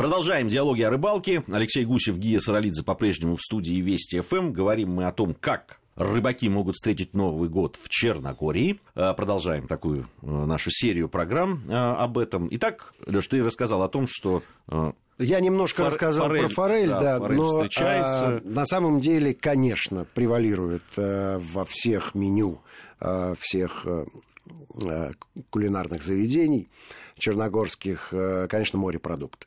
Продолжаем диалоги о рыбалке. Алексей Гусев, Гия Саралидзе по-прежнему в студии Вести ФМ. Говорим мы о том, как рыбаки могут встретить Новый год в Черногории. А, продолжаем такую э, нашу серию программ э, об этом. Итак, Леш, ты рассказал о том, что э, я немножко Фор, рассказал форель, про форель, да, да форель но встречается. А, на самом деле, конечно, превалирует а, во всех меню а, всех а, кулинарных заведений черногорских, а, конечно, морепродукты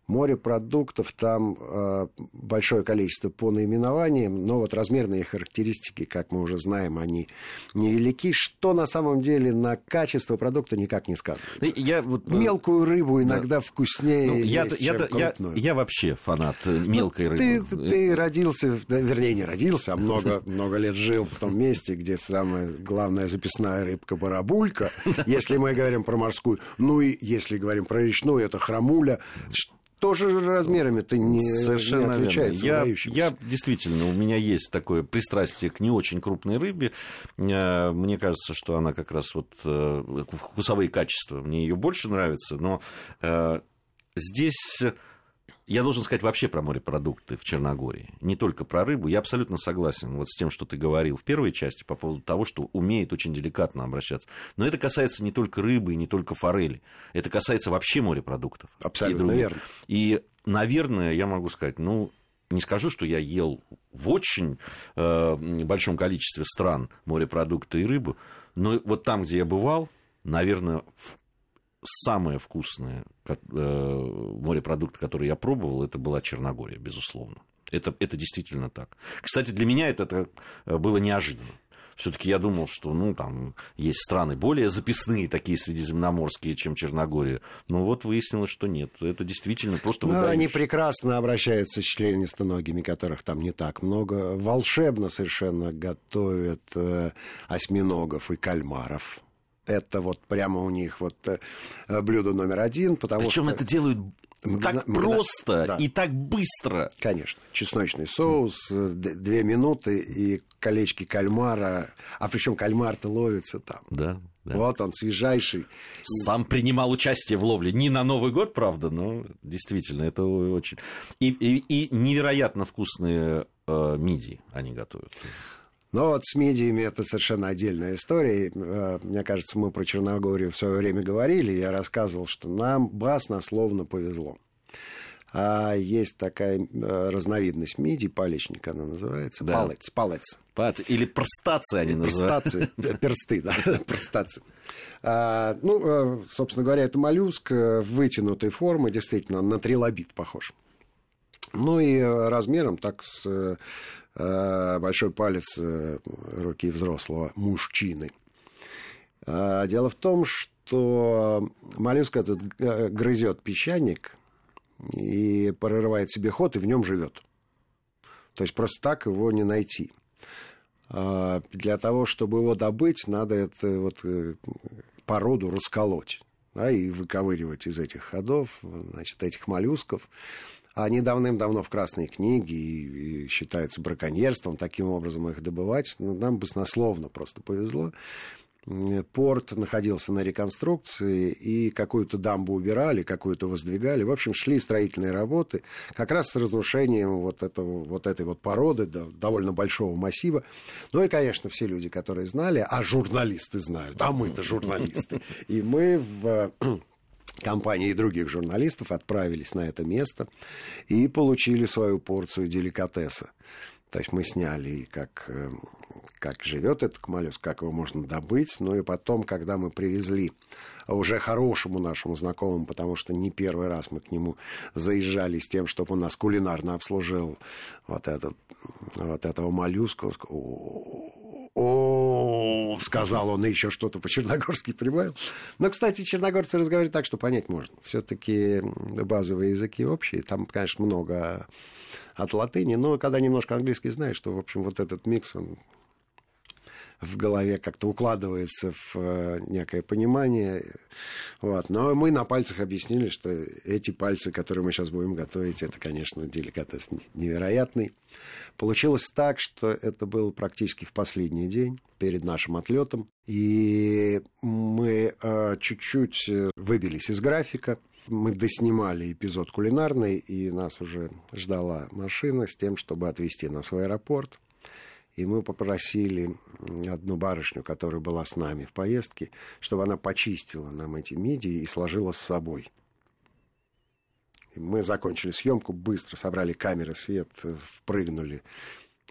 морепродуктов там э, большое количество по наименованиям, но вот размерные характеристики, как мы уже знаем, они невелики, что на самом деле на качество продукта никак не сказывается. Я, вот, э, Мелкую рыбу иногда да. вкуснее ну, я, есть, я, чем я, я, я вообще фанат э, ну, мелкой ну, рыбы. Ты, ты родился, да, вернее, не родился, а много, много лет жил в том месте, где самая главная записная рыбка барабулька, если мы говорим про морскую. Ну и если говорим про речную, это храмуля тоже размерами-то не, Совершенно не отличается. Я, я действительно, у меня есть такое пристрастие к не очень крупной рыбе. Э, мне кажется, что она как раз вот э, вкусовые качества, мне ее больше нравится, но э, здесь я должен сказать вообще про морепродукты в Черногории, не только про рыбу. Я абсолютно согласен вот с тем, что ты говорил в первой части по поводу того, что умеет очень деликатно обращаться. Но это касается не только рыбы и не только форели. Это касается вообще морепродуктов. Абсолютно и верно. И, наверное, я могу сказать, ну, не скажу, что я ел в очень э, большом количестве стран морепродукты и рыбу, но вот там, где я бывал, наверное, самое вкусное э, морепродукт, который я пробовал, это была Черногория, безусловно. Это, это действительно так. Кстати, для меня это, это было неожиданно. Все-таки я думал, что ну, там есть страны более записные, такие средиземноморские, чем Черногория. Но вот выяснилось, что нет. Это действительно просто Ну, они прекрасно обращаются с членистоногими, которых там не так много. Волшебно совершенно готовят э, осьминогов и кальмаров это вот прямо у них вот э, блюдо номер один, потому Причем что... это делают так Мгна... просто да. и так быстро. Конечно. Чесночный соус, э, две минуты и колечки кальмара. А причем кальмар-то ловится там. Да, да. Вот он, свежайший. Сам принимал участие в ловле. Не на Новый год, правда, но действительно, это очень... И, и, и невероятно вкусные э, мидии они готовят. Но вот с медиами это совершенно отдельная история. Э, мне кажется, мы про Черногорию в свое время говорили. Я рассказывал, что нам баснословно повезло. А есть такая э, разновидность мидий, палечник она называется, да. палец, палец. Или простацы они называют. Простацы, персты, да, простацы. А, ну, э, собственно говоря, это моллюск вытянутой формы, действительно, на трилобит похож. Ну и размером так с Э, большой палец э, руки взрослого мужчины. А, дело в том, что моллюск этот э, грызет песчаник и прорывает себе ход и в нем живет. То есть просто так его не найти. Для того, чтобы его добыть, надо это вот породу расколоть да, и выковыривать из этих ходов, значит, этих моллюсков. Они давным-давно в Красной книге и, и считается браконьерством, таким образом их добывать. Но нам баснословно просто повезло. Порт находился на реконструкции, и какую-то дамбу убирали, какую-то воздвигали. В общем, шли строительные работы как раз с разрушением вот, этого, вот этой вот породы, да, довольно большого массива. Ну и, конечно, все люди, которые знали, а журналисты знают, а мы-то журналисты. И мы в компании и других журналистов отправились на это место и получили свою порцию деликатеса. То есть мы сняли, как, э, как живет этот моллюск, как его можно добыть. Ну и потом, когда мы привезли уже хорошему нашему знакомому, потому что не первый раз мы к нему заезжали с тем, чтобы он нас кулинарно обслужил вот, этот, вот этого моллюска, он сказал, о, сказал он, и еще что-то по-черногорски прибавил. Но, кстати, черногорцы разговаривают так, что понять можно. Все-таки базовые языки общие. Там, конечно, много от латыни, но когда немножко английский знаешь, то, в общем, вот этот микс, он в голове как-то укладывается в э, некое понимание. Вот. Но мы на пальцах объяснили, что эти пальцы, которые мы сейчас будем готовить, это, конечно, деликатес невероятный. Получилось так, что это был практически в последний день перед нашим отлетом. И мы э, чуть-чуть выбились из графика. Мы доснимали эпизод кулинарный, и нас уже ждала машина с тем, чтобы отвезти нас в аэропорт. И мы попросили одну барышню, которая была с нами в поездке, чтобы она почистила нам эти мидии и сложила с собой. Мы закончили съемку, быстро собрали камеры, свет, впрыгнули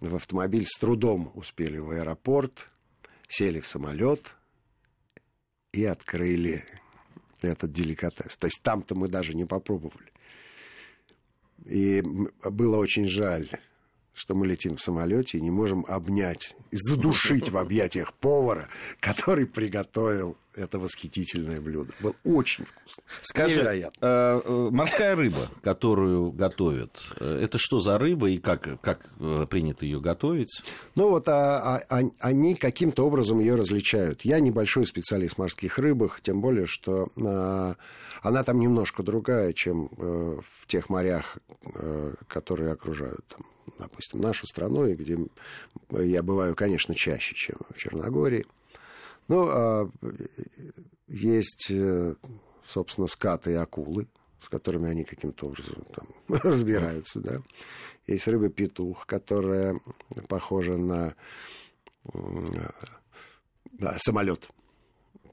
в автомобиль, с трудом успели в аэропорт, сели в самолет и открыли этот деликатес. То есть там-то мы даже не попробовали. И было очень жаль, что мы летим в самолете и не можем обнять, задушить в объятиях повара, который приготовил это восхитительное блюдо. Было очень вкусно. Скажи, Невероятно. Э, э, морская рыба, которую готовят, э, это что за рыба и как, как принято ее готовить? Ну вот а, а, а, они каким-то образом ее различают. Я небольшой специалист в морских рыбах, тем более, что а, она там немножко другая, чем а, в тех морях, а, которые окружают там, допустим, нашу страну, и где я бываю, конечно, чаще, чем в Черногории. Ну, а есть, э, собственно, скаты и акулы, с которыми они каким-то образом там, разбираются, да. Есть рыба-петух, которая похожа на да, самолет.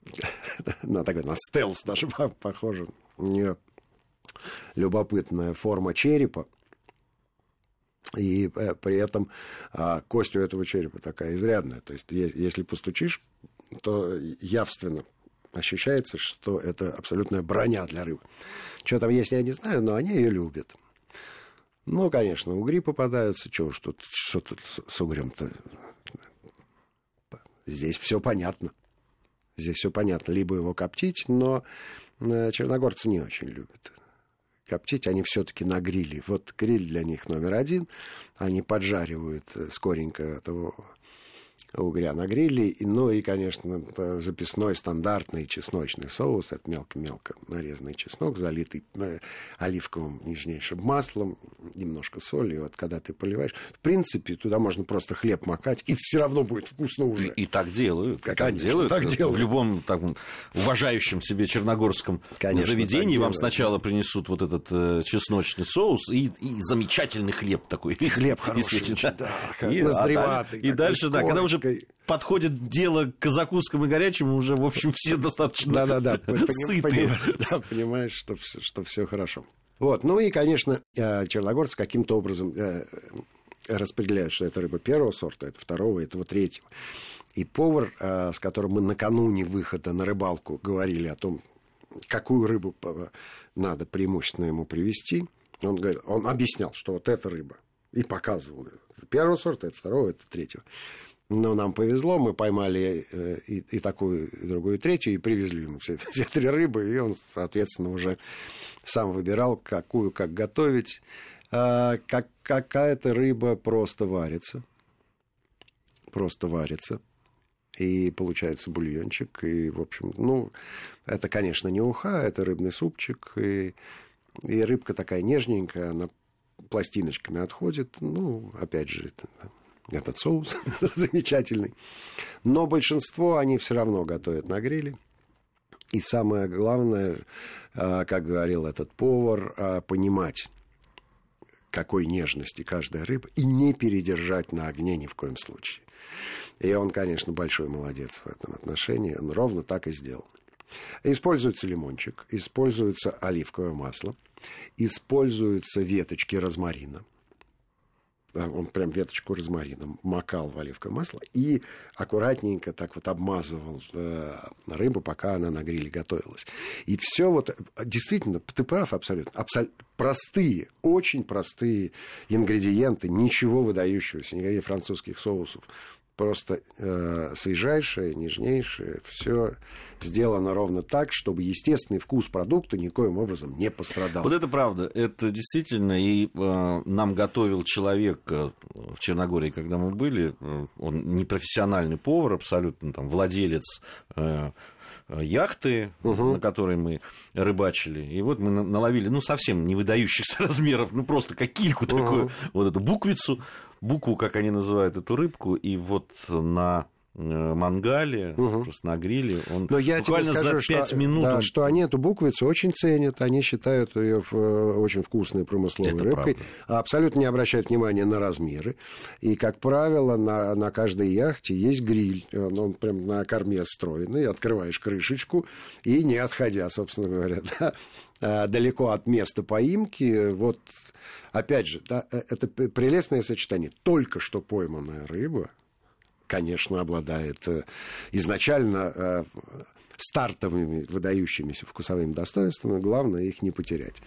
на такой, на стелс даже похоже. У нее любопытная форма черепа. И э, при этом а, кость у этого черепа такая изрядная. То есть, если постучишь то явственно ощущается, что это абсолютная броня для рыбы. Что там есть, я не знаю, но они ее любят. Ну, конечно, угри попадаются. Чего уж тут, что тут с угрем-то? Здесь все понятно. Здесь все понятно. Либо его коптить, но э, черногорцы не очень любят коптить. Они все-таки на гриле. Вот гриль для них номер один. Они поджаривают э, скоренько этого угря на гриле. Ну и, конечно, записной стандартный чесночный соус. Это мелко-мелко нарезанный чеснок, залитый э, оливковым нежнейшим маслом, немножко соли. И вот когда ты поливаешь, в принципе, туда можно просто хлеб макать, и все равно будет вкусно уже. И, и так делают. Как конечно, так делают. Так делают. В любом так, уважающем себе черногорском конечно, заведении вам сначала принесут вот этот э, чесночный соус и, и замечательный хлеб такой. И хлеб хороший, да, да, и, а, и дальше, да, когда уже подходит дело к закускам и горячему, уже, в общем, все достаточно Да-да-да, понимаешь, что, что все хорошо. Вот, ну и, конечно, э, черногорцы каким-то образом э, распределяют, что это рыба первого сорта, это второго, этого третьего. И повар, э, с которым мы накануне выхода на рыбалку говорили о том, какую рыбу надо преимущественно ему привезти, он, говорит, он объяснял, что вот эта рыба, и показывал. Это первого сорта, это второго, это третьего. Но нам повезло, мы поймали э, и, и такую, и другую, и третью, и привезли ему все, все три рыбы, и он, соответственно, уже сам выбирал, какую, как готовить. А, как, какая-то рыба просто варится, просто варится, и получается бульончик, и, в общем, ну, это, конечно, не уха, это рыбный супчик, и, и рыбка такая нежненькая, она пластиночками отходит, ну, опять же, это этот соус замечательный. Но большинство они все равно готовят на гриле. И самое главное, а, как говорил этот повар, а, понимать, какой нежности каждая рыба, и не передержать на огне ни в коем случае. И он, конечно, большой молодец в этом отношении. Он ровно так и сделал. Используется лимончик, используется оливковое масло, используются веточки розмарина – он прям веточку розмарина макал в оливковое масло и аккуратненько так вот обмазывал э, рыбу, пока она на гриле готовилась. И все вот, действительно, ты прав абсолютно, абсолютно простые, очень простые ингредиенты, ничего выдающегося, никаких французских соусов просто э, свежайшее, нежнейшее, все сделано ровно так, чтобы естественный вкус продукта никоим образом не пострадал. Вот это правда, это действительно, и э, нам готовил человек э, в Черногории, когда мы были, э, он не профессиональный повар, абсолютно там владелец э, яхты, угу. на которой мы рыбачили. И вот мы наловили, ну, совсем не выдающихся размеров, ну, просто как кильку угу. такую, вот эту буквицу, букву, как они называют эту рыбку, и вот на мангале, угу. просто на гриле. Он Но я тебе скажу, за 5 что, минут... Да, он... что они эту буквицу очень ценят, они считают ее очень вкусной промысловой Это рыбкой, правда. абсолютно не обращают внимания на размеры. И, как правило, на, на каждой яхте есть гриль. Он прям на корме встроенный, открываешь крышечку и не отходя, собственно говоря, да, а, далеко от места поимки, вот опять же, да, э, это прелестное сочетание. Только что пойманная рыба, конечно, обладает э, изначально э, стартовыми выдающимися вкусовыми достоинствами. Главное их не потерять.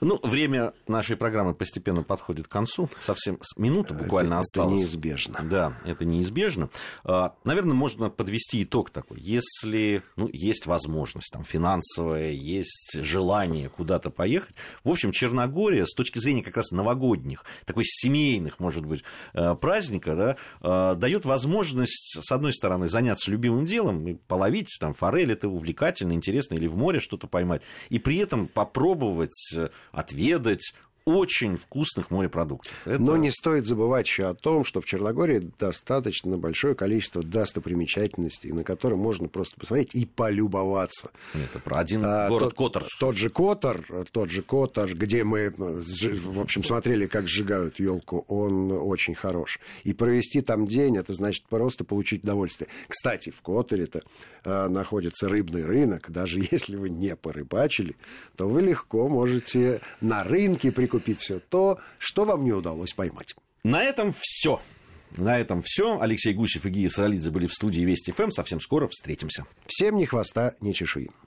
Ну, время нашей программы постепенно подходит к концу. Совсем минута буквально это, осталось. Это неизбежно. Да, это неизбежно. А, наверное, можно подвести итог такой. Если ну, есть возможность там, финансовая, есть желание куда-то поехать. В общем, Черногория с точки зрения как раз новогодних, такой семейных, может быть, э, праздника, да, э, дает возможность, с одной стороны, заняться любимым делом, и половить там, форель, это увлекательно, интересно, или в море что-то поймать, и при этом попробовать э, отведать очень вкусных морепродуктов. Это... Но не стоит забывать еще о том, что в Черногории достаточно большое количество достопримечательностей, на которые можно просто посмотреть и полюбоваться. Это про один а, город тот, Котор. Тот же Котор, тот же Котор, где мы, в общем, смотрели, как сжигают елку, он очень хорош. И провести там день, это значит просто получить удовольствие. Кстати, в Которе-то а, находится рыбный рынок. Даже если вы не порыбачили, то вы легко можете на рынке прикупить купить все то, что вам не удалось поймать. На этом все. На этом все. Алексей Гусев и Гия Саралидзе были в студии Вести ФМ. Совсем скоро встретимся. Всем ни хвоста, ни чешуи.